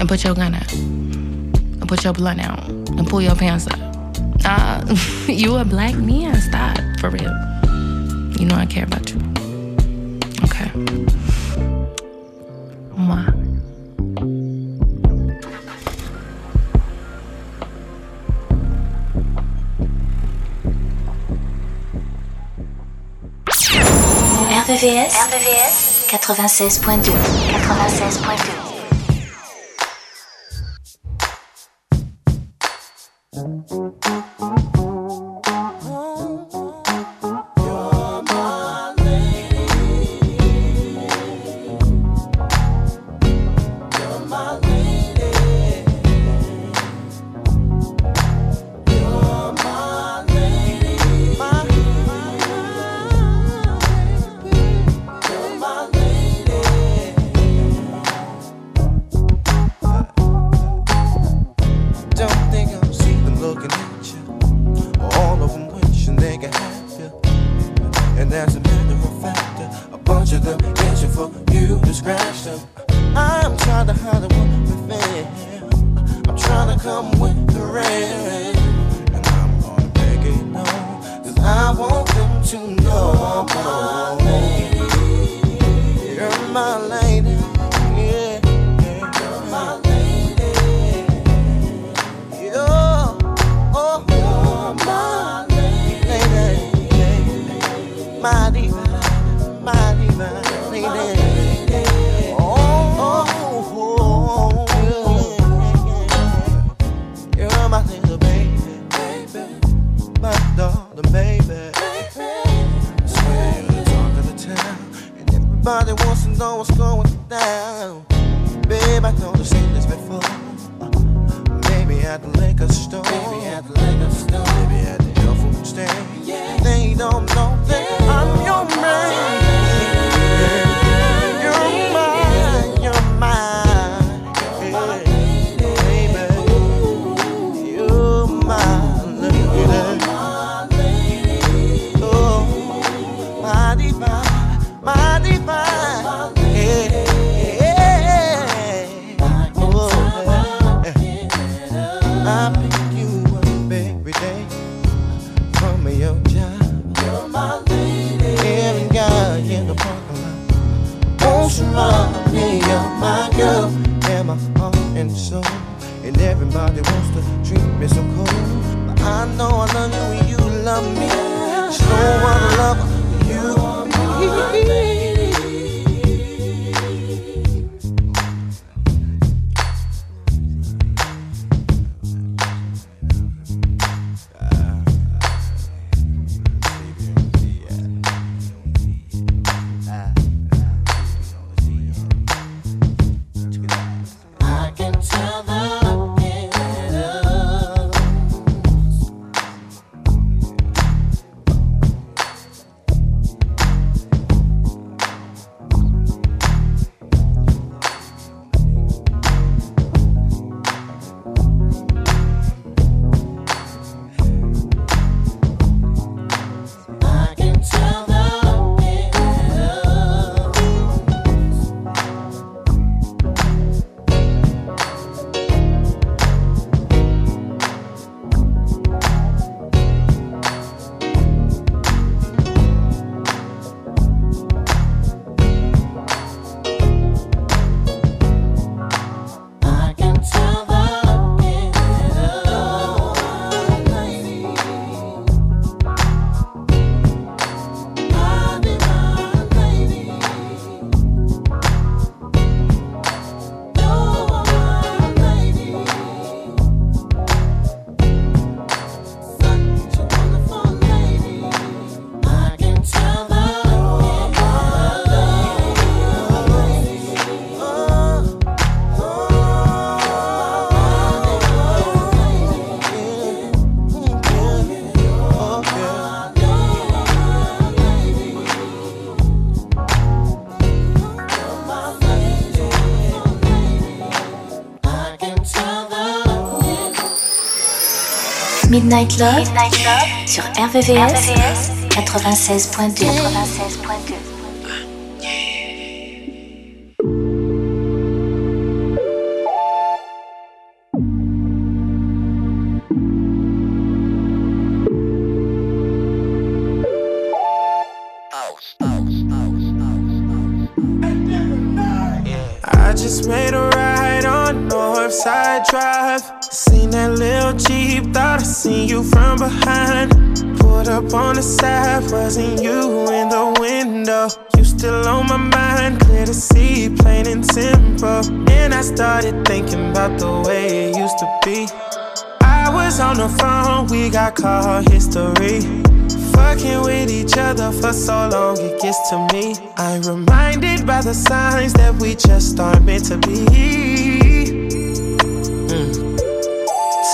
and put your gun up and put your blunt out and pull your pants up. Uh, you a black man. Stop, for real. You know I care about you. Okay. Mwah. RVVS, 96.2 96.2 Midnight Love, sur RVVS, 96.2. 96.2. I just made a ride on Northside Drive. Seen you from behind. Pulled up on the side, wasn't you in the window? You still on my mind, clear to see, plain and simple. And I started thinking about the way it used to be. I was on the phone, we got call history. Fucking with each other for so long, it gets to me. I'm reminded by the signs that we just aren't meant to be.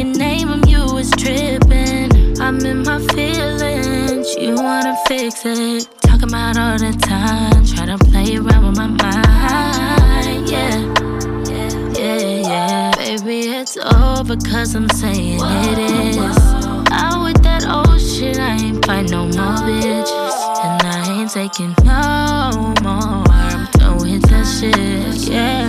can name 'em. You was tripping. I'm in my feelings. You wanna fix it. Talking about all the time. Try to play around with my mind. Yeah. Yeah, yeah. Baby, it's over cause I'm saying it is. Out with that old shit, I ain't fight no more bitches. And I ain't taking no more. I'm done with that shit. Yeah,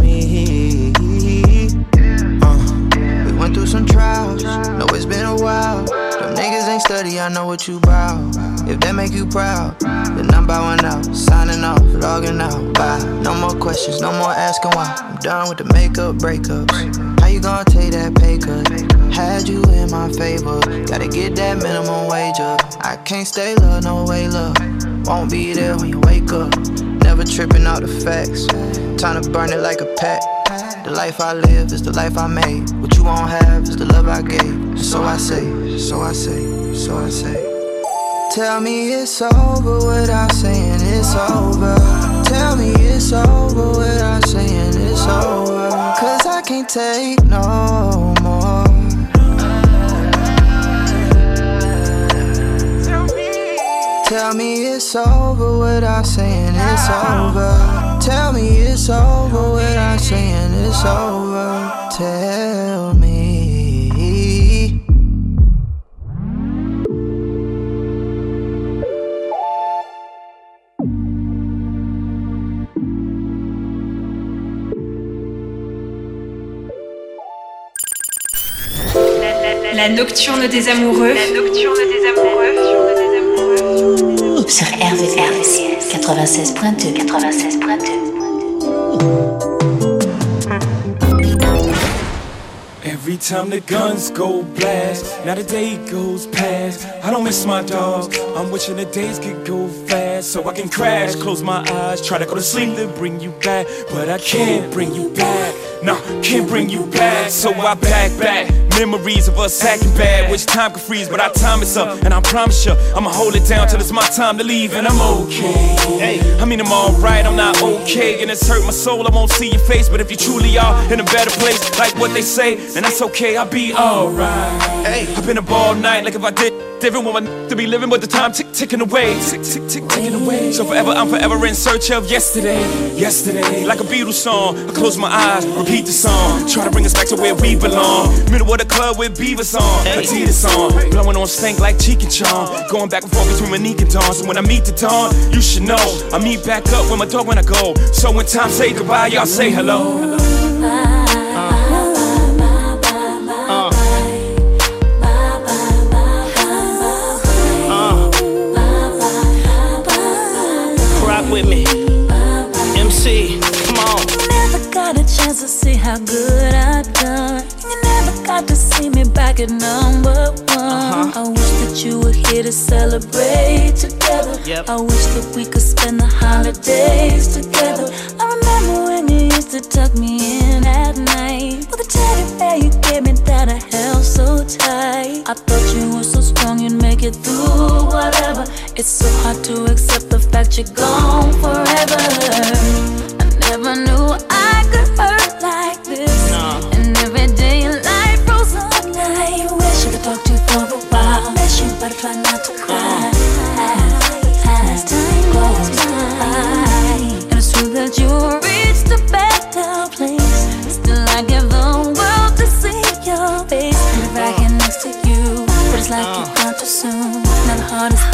I know what you bout. If that make you proud, then I'm bowing out, signing off, logging out. Bye. No more questions, no more asking why. I'm done with the makeup breakups. How you gonna take that pay cut? Had you in my favor, gotta get that minimum wage up. I can't stay love, no way, love. Won't be there when you wake up. Never tripping out the facts. Time to burn it like a pack. The life I live is the life I made. What you won't have is the love I gave. So I say, so I say, so I say. Tell me it's over without saying it's over. Tell me it's over without saying it's over. Cause I can't take no more. Tell me it's over without saying it's over. Tell me it's over without saying it's over. Tell me. La nocturne des amoureux. La nocturne des amoureux. Sur RVRVCS 96.2 96.2 Every time the guns go blast, now the day goes past. I don't miss my dog. I'm wishing the days could go fast so I can crash, close my eyes, try to go to sleep, then bring you back. But I can't bring you back. No, can't bring you back. So I back back. Memories of us acting bad, which time can freeze, but our time is up. And I promise you, I'ma hold it down till it's my time to leave, and I'm okay. I mean, I'm alright, I'm not okay, and it's hurt my soul. I won't see your face, but if you truly are in a better place, like what they say, then that's okay, I'll be alright. I've been up all night, like if I did. Everyone want to be living, but the time tick ticking away, tick tick tick ticking away. So forever, I'm forever in search of yesterday, yesterday. Like a Beatles song, I close my eyes, repeat the song, try to bring us back to where we belong. Middle of the club with Beavis on, Adidas on, blowing on stank like Cheech and Chong. Going back and forth between Monique and Dawn. So when I meet the dawn, you should know I meet back up with my dog when I go. So when time say goodbye, y'all say hello. Rock to see how good I've done. You never got to see me back at number one. Uh-huh. I wish that you were here to celebrate together. Yep. I wish that we could spend the holidays together. I remember when you used to tuck me in at night with a teddy bear you gave me that I held so tight. I thought you were so strong you'd make it through whatever. It's so hard to accept the fact you're gone forever. I never knew I could hurt like this. And every day in life froze up night. Wish I could talk to you for a while. Miss you, but I try not to cry. As time goes by, and it's true that you reached a better place. Still, I give the world to see your face. And back in next to you, but it's like you're gone too soon. Now the hardest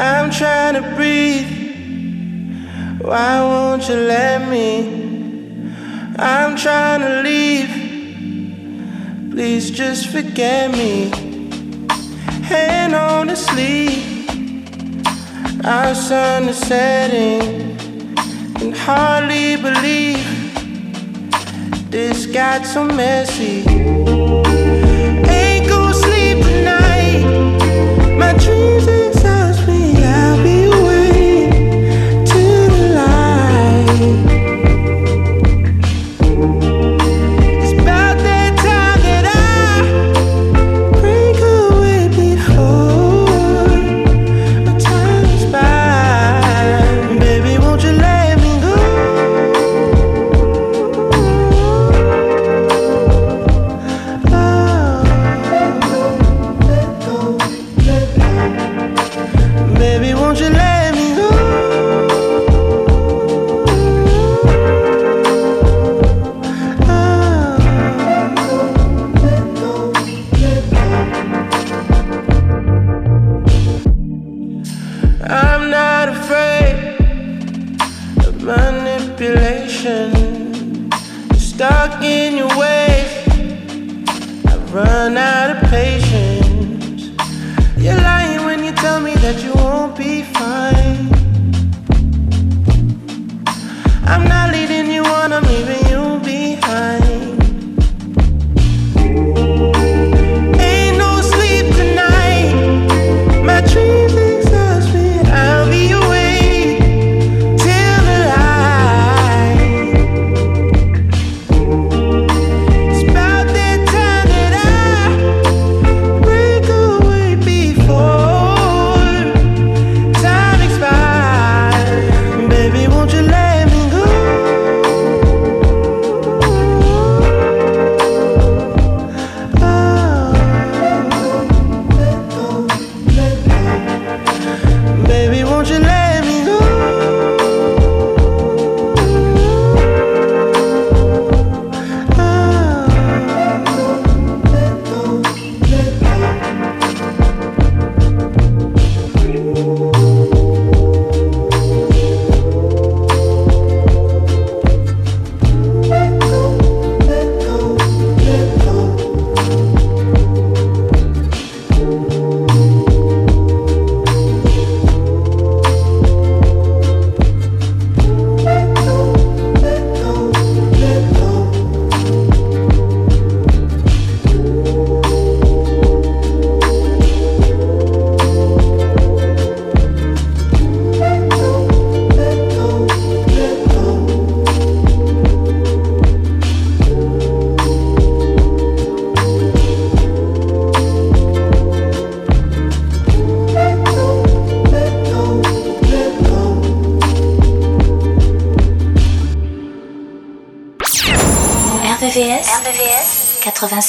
I'm trying to breathe. Why won't you let me? I'm trying to leave. Please just forget me. And honestly, our sun is setting. Can hardly believe this got so messy. Ain't gonna sleep tonight. My dreams.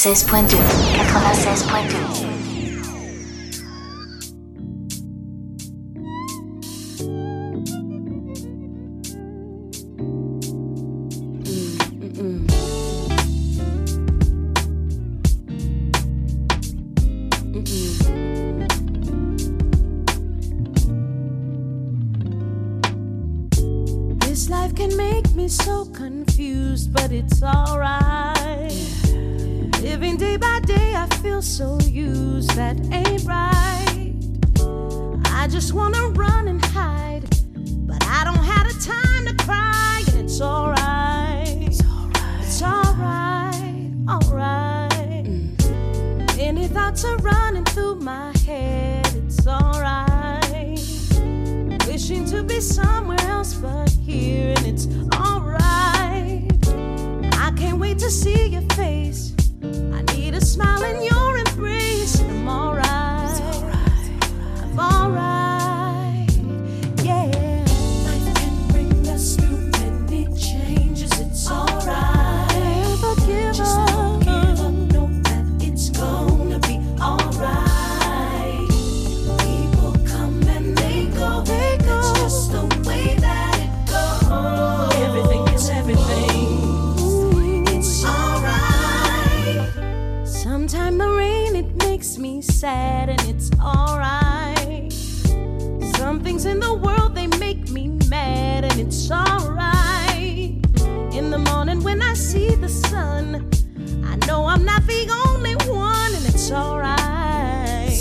16.2 thoughts are running through my head. It's alright. Wishing to be somewhere else but here, and it's alright. I can't wait to see your face. I need a smile in your sad and it's alright. Some things in the world they make me mad and it's alright. In the morning when I see the sun, I know I'm not the only one and it's alright.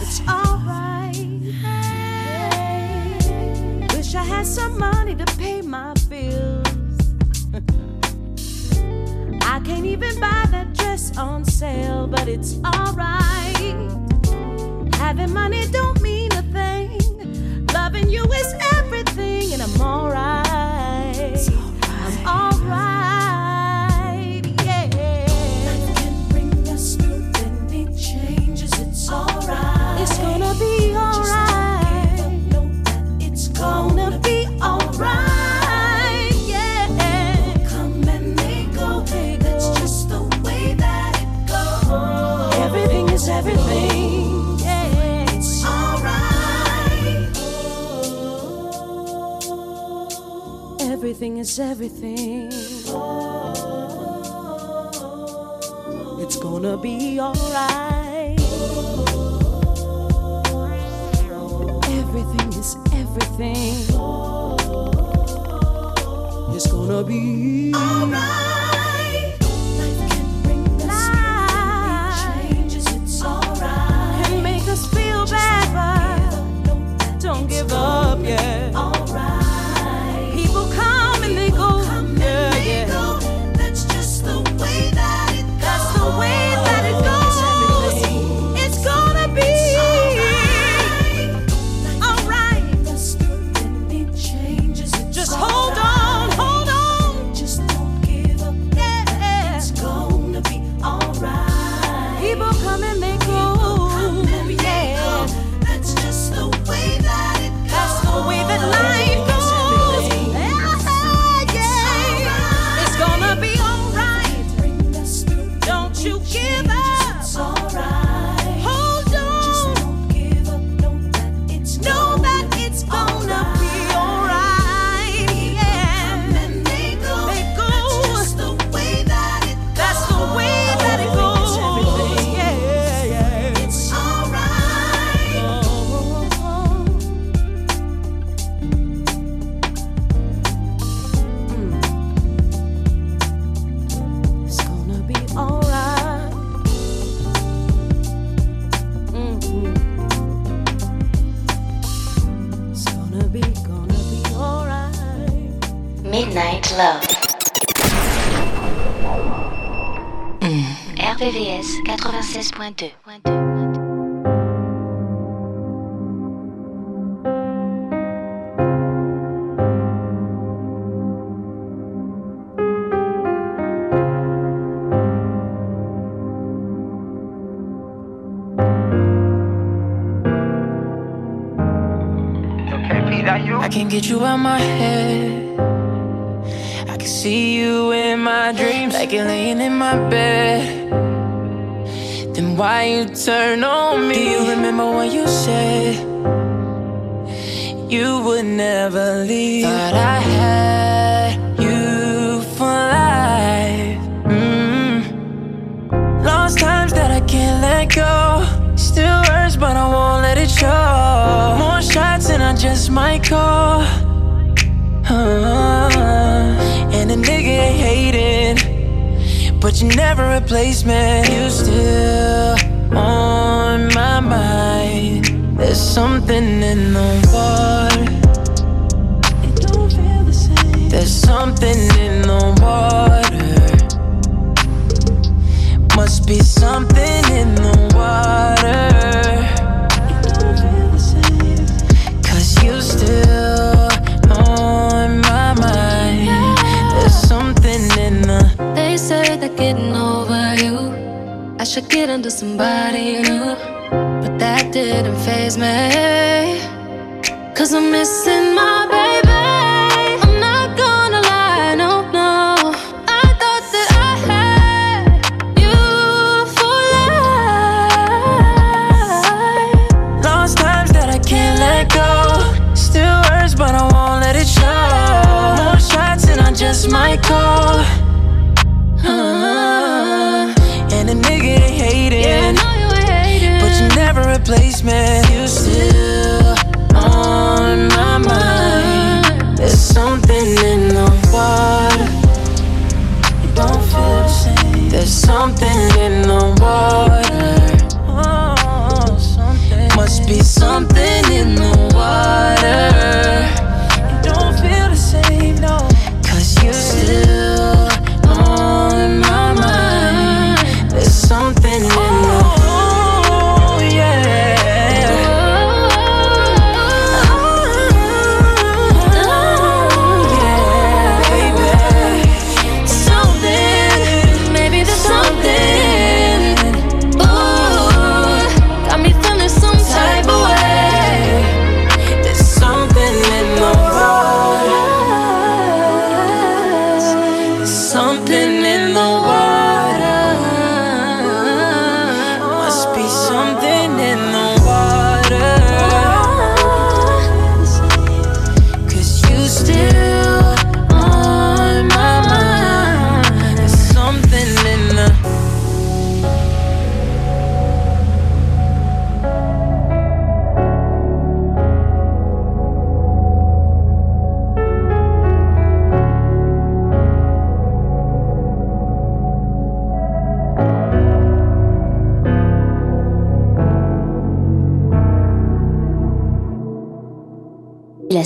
It's alright. Wish I had some money to pay my bills. I can't even buy that dress on sale, but it's alright. Having money don't Everything is everything. It's gonna be alright. Everything is everything. It's gonna be alright. Can bring us changes. It's alright. Can make us feel bad, don't give up, yeah. 96.2. turn on me? Do you remember what you said? You would never leave. Thought I had you for life. Mm. Lost times that I can't let go. Still hurts, but I won't let it show. More shots and I just might call. Uh, and a nigga ain't hating, but you never replace me. You still on my mind. There's something in the water. It don't feel the same. There's something in the water. Must be something into somebody new. But that didn't phase me. Cause I'm missing my baby.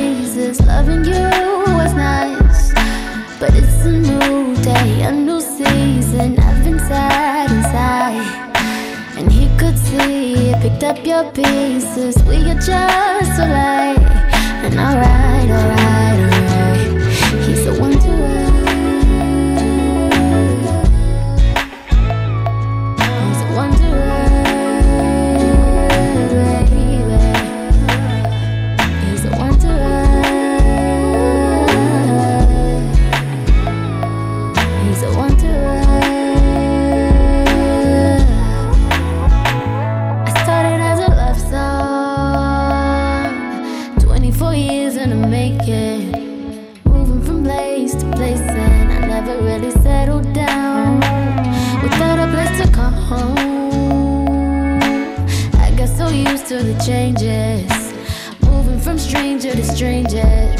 phases. Loving you was nice, but it's a new day, a new season. I've been sad inside, and he could see. It. Picked up your pieces, we are just alike. And alright, alright, alright. to the changes, moving from stranger to stranger.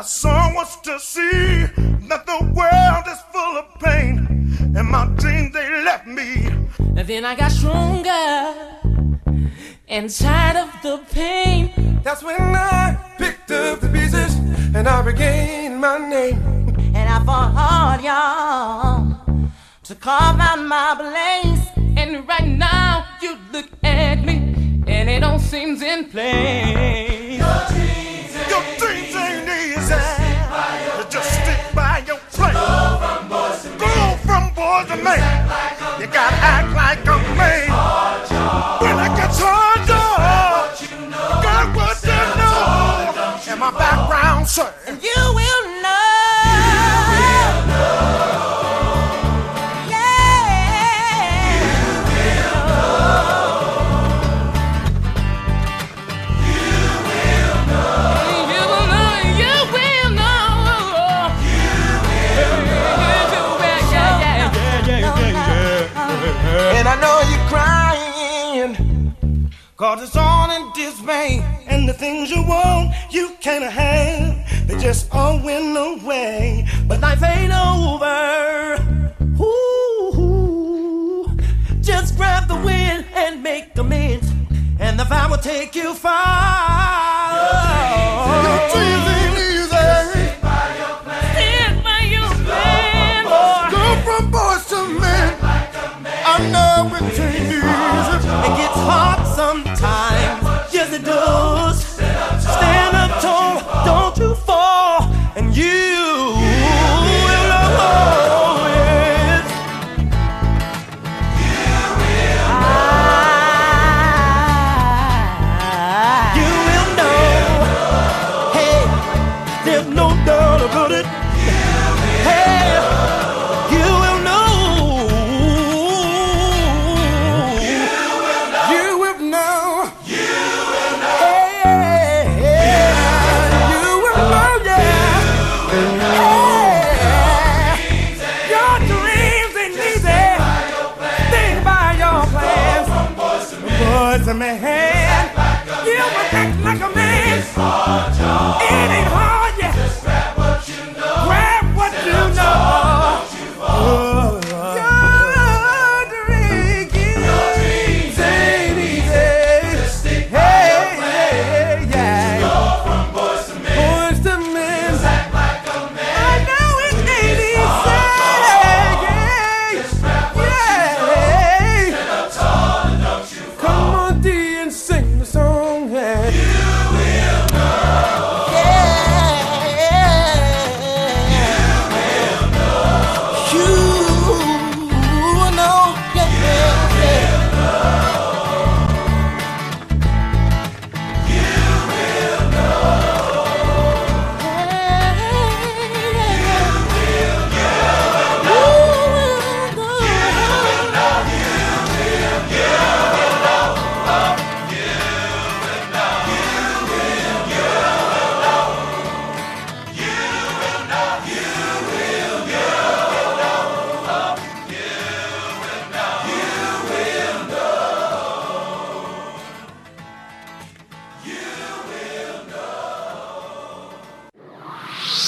And I saw what's to see that the world is full of pain, and my dreams they left me. And then I got stronger and tired of the pain. That's when I picked up the pieces and I regained my name. And I fought hard, y'all, to carve out my place. And right now, you look at me, and it all seems in place. Your dreams your dreams boys to men. You gotta act like a man. When it gets hard, dog, got what you know. And my background, sir. And you will things you want, you can't have, they just all went away. But life ain't over. Ooh, just grab the wind and make amends, and the vibe will take you far. Your dreams ain't easy.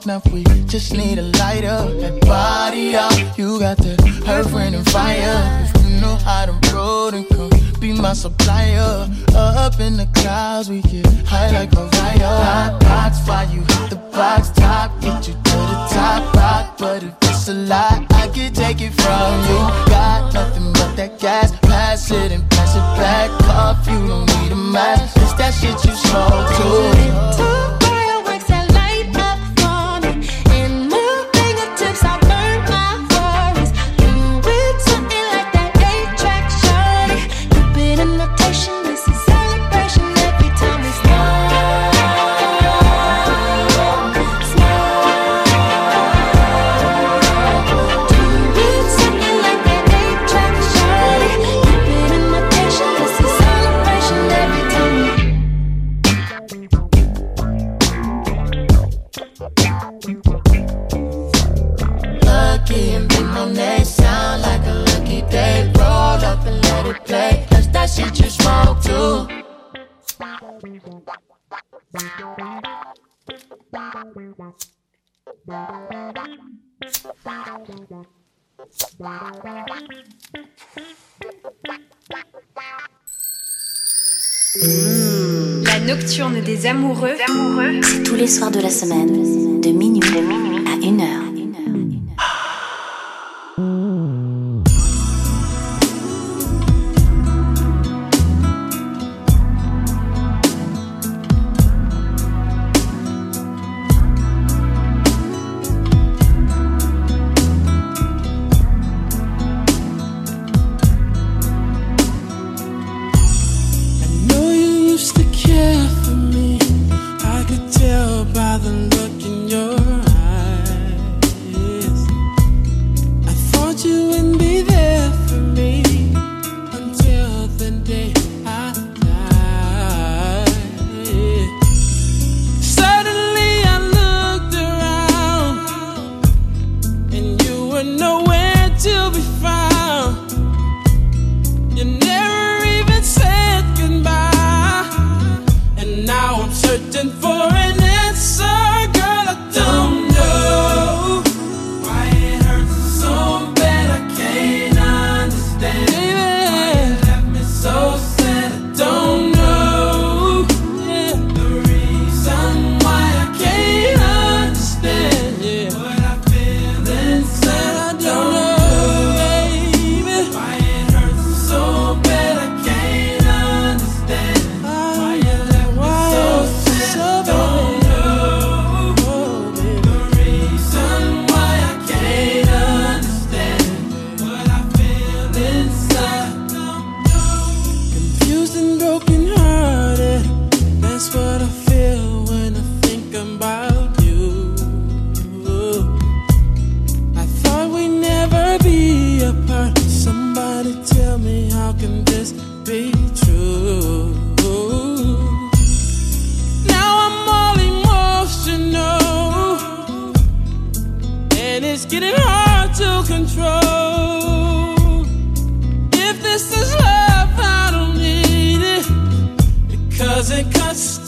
smoke enough, we just need a lighter. That body up. you got that her friend and fire. If you know how to roll, and come be my supplier. Up in the clouds, we get high like a Mariah. Hot box, why you hit the box top? Get you to the top rock, but if it's a lot, I can take it from you. Got nothing but that gas, pass it and pass it back. Off, you don't need a mask. It's that shit you smoke too. La nocturne des amoureux, c'est tous les soirs de la semaine, de minuit, à une heure.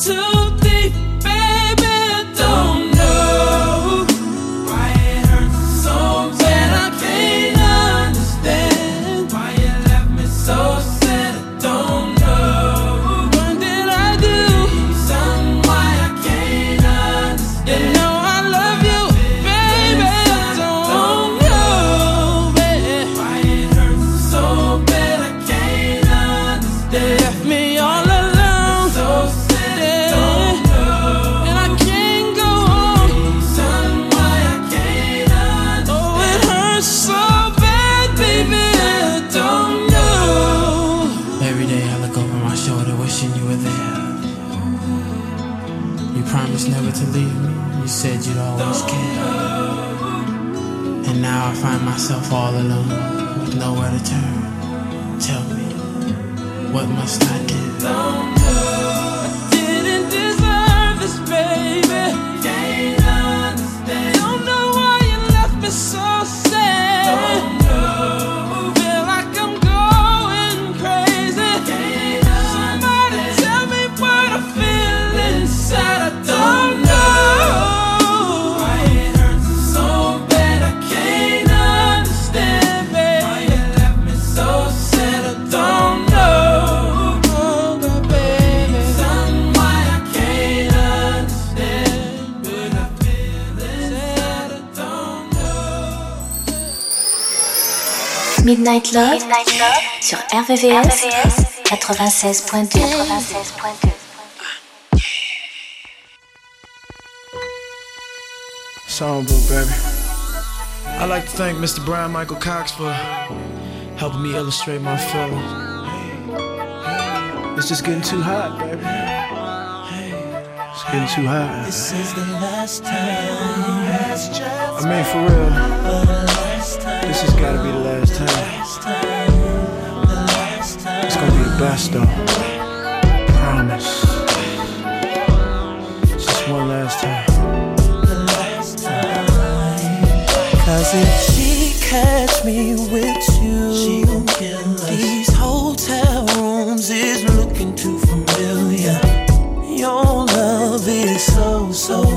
to 96.2. Songbook, baby. I'd like to thank Mr. Bryan Michael Cox for helping me illustrate my film. It's just getting too hot, baby. It's getting too hot. This is the last time. I mean, for real. This has gotta be the last time best though. Promise. Just one last time. Cause if she catch me with you, she gon' kill us. These hotel rooms is looking too familiar. Your love is so, so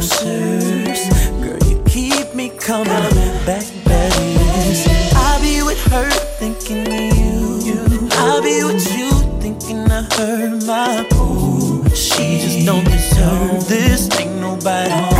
Turn this thing nobody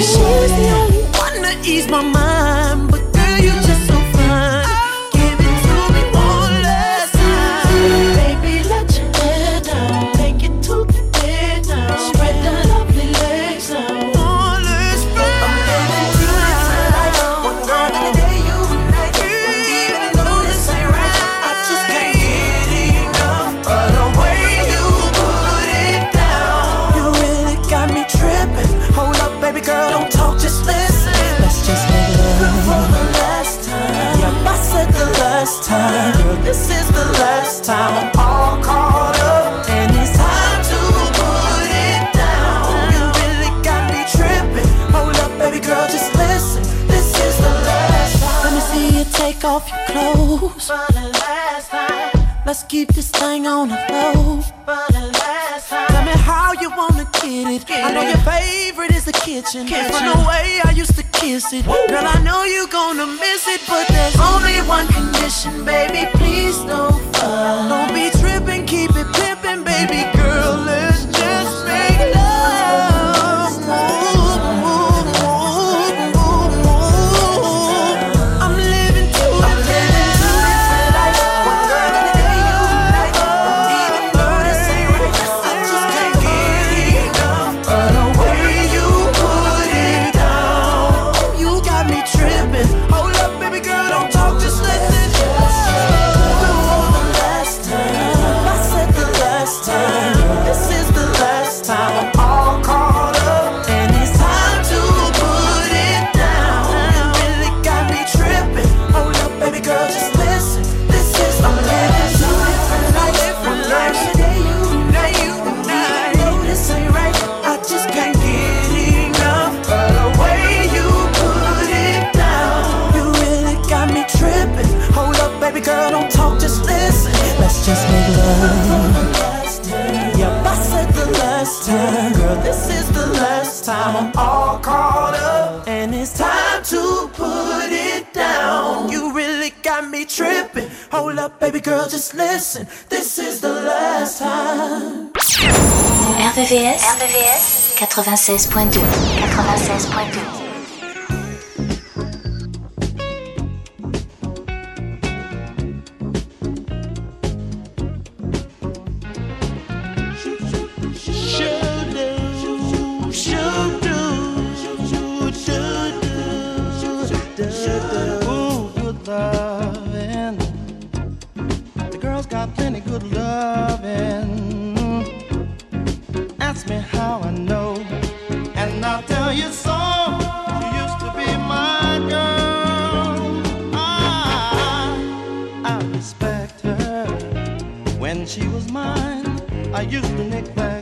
She was the only one to ease my mind. baby girl, just listen. This is the last time. RVVS, RVVS 96.2 96.2 used to nick neglect.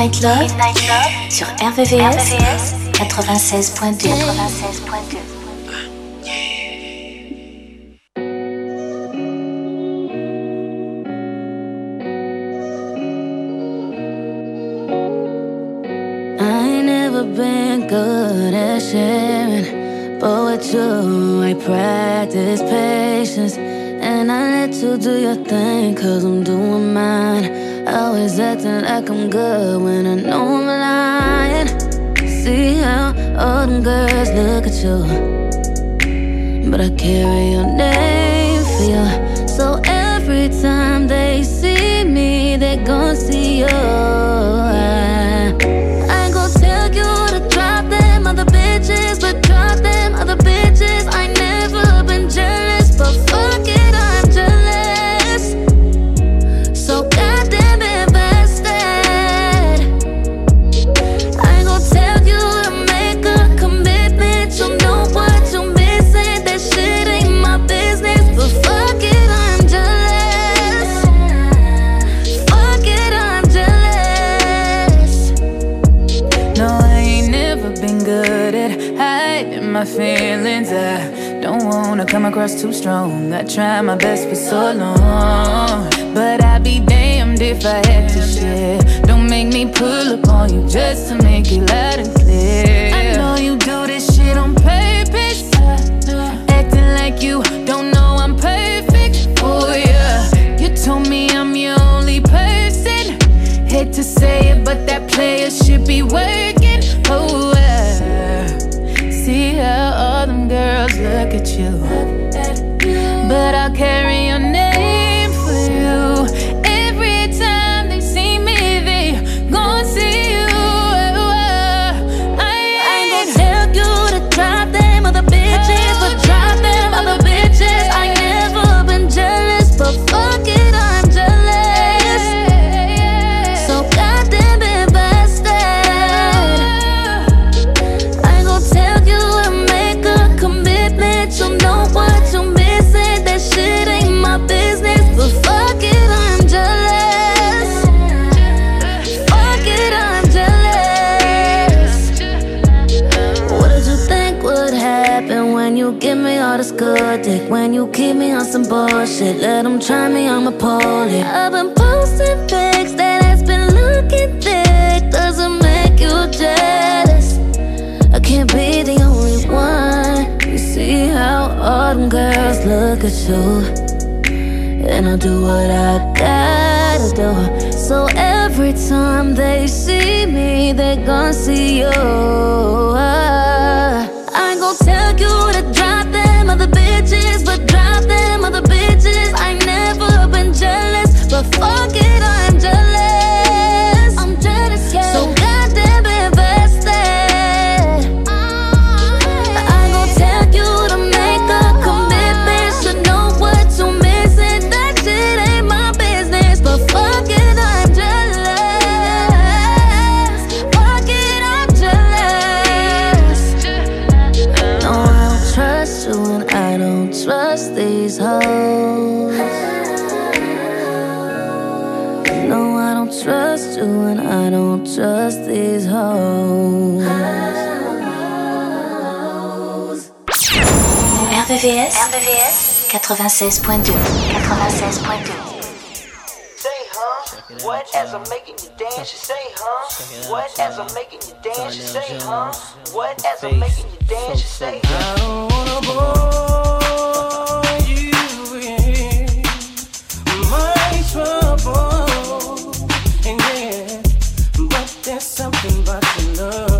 Midnight Love, Midnight Love sur RVVS, RVVS 96.2. 96.2. do your thing. Carry across too strong. I tried my best for so long. But I'd be damned if I had to share. Don't make me pull up on you just to make it loud and clear. I know you do this shit on purpose. Acting like you don't know I'm perfect. Oh, yeah. You told me I'm your only person. Hate to say it, but that player should be working. You keep me on some bullshit, let them try me, I'ma. I've been posting pics that has been looking thick. Doesn't make you jealous. I can't be the only one. You see how all them girls look at you. And I'll do what I gotta do. So every time they see me, they gon' see you. I ain't gon' tell you to drop them other bitches, but jealous, 96.2. 96.2. What as I'm making you dance, you say, huh? What as I'm making you dance, you say, huh? What as I'm making you dance, you say, huh? don't wanna bore you my but there's something about your love.